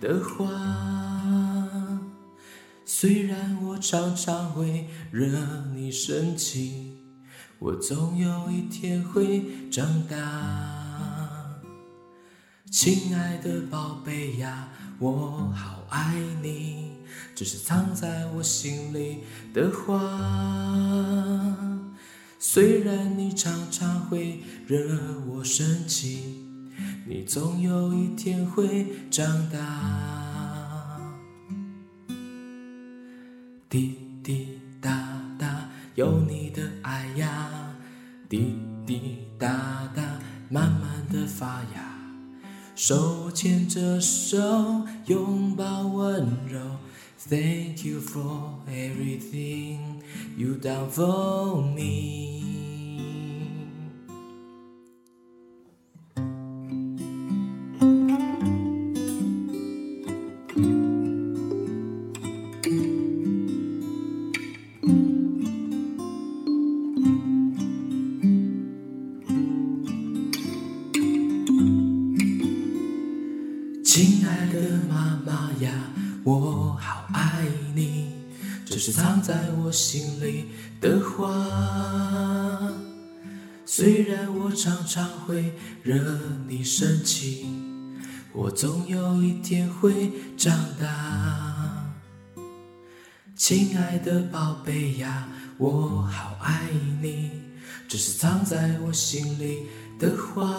的话。虽然我常常会惹你生气，我总有一天会长大。亲爱的宝贝呀，我好爱你，这是藏在我心里的话。虽然你常常会惹我生气，你总有一天会长大。滴滴答答，有你的爱呀，滴滴答答，慢慢的发芽。手牵着手，拥抱温柔。Thank you for everything you done for me。亲爱的妈妈呀，我好爱你，这是藏在我心里的话。虽然我常常会惹你生气，我总有一天会长大。亲爱的宝贝呀，我好爱你，这是藏在我心里的话。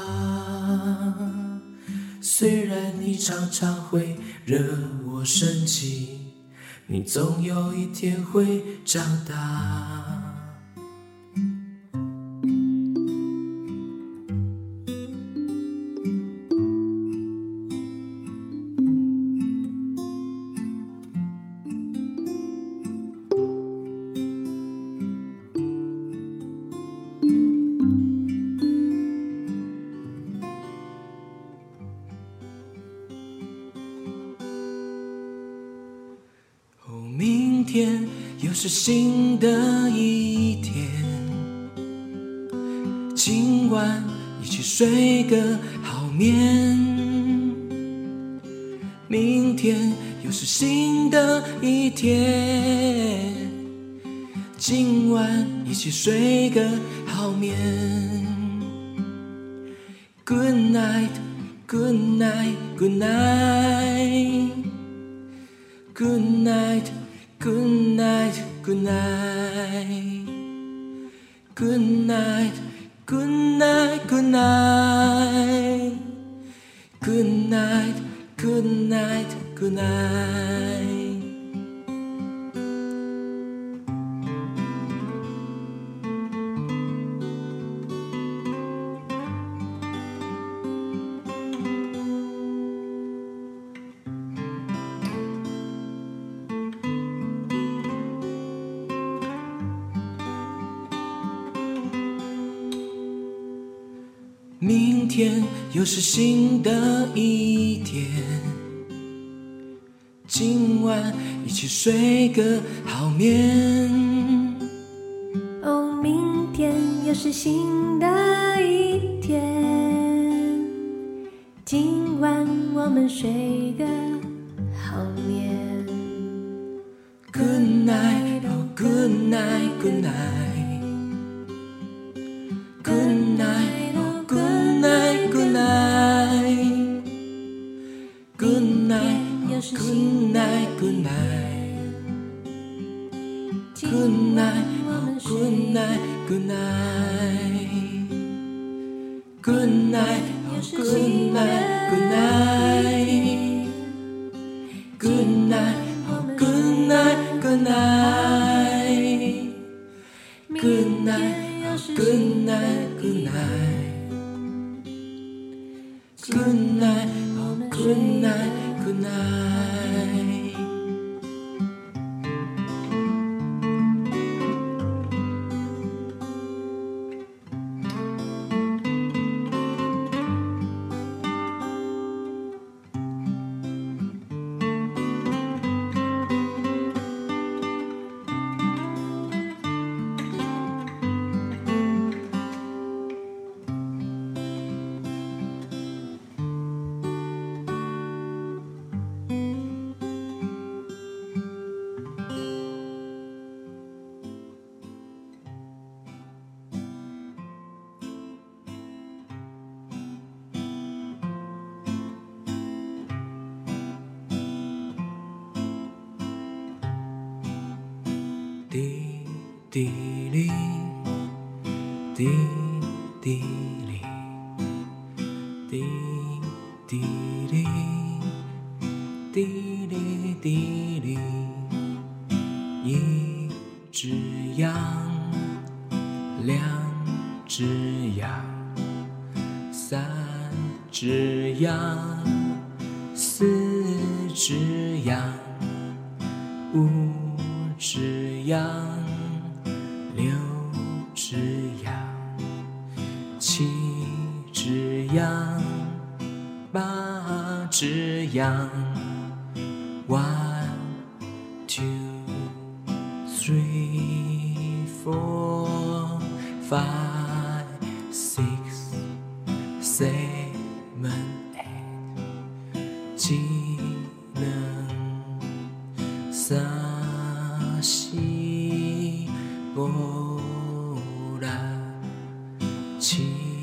虽然你常常会惹我生气，你总有一天会长大。天又是新的一天，今晚一起睡个好眠。明天又是新的一天，今晚一起睡个好眠。Good night, good night, good night. Good night, good night, good night. Good night, good night, good night. Good night, good night, good night. 明天又是新的一天，今晚一起睡个好眠。哦，明天又是新的一天，今晚我们睡个好眠。Good night, oh good night, good night. Night. Good night, oh good night, good night. Good night, oh good night, good night. Good night, oh good night, good night. Good night, oh good night, good night. 地里，地地里，地地里，地里地里，一只羊，两只羊，三只羊，四只羊，五只羊。六只羊，七只羊，八只羊。One, two, three, four, five, six, seven, eight。技能三西。我力凄迷。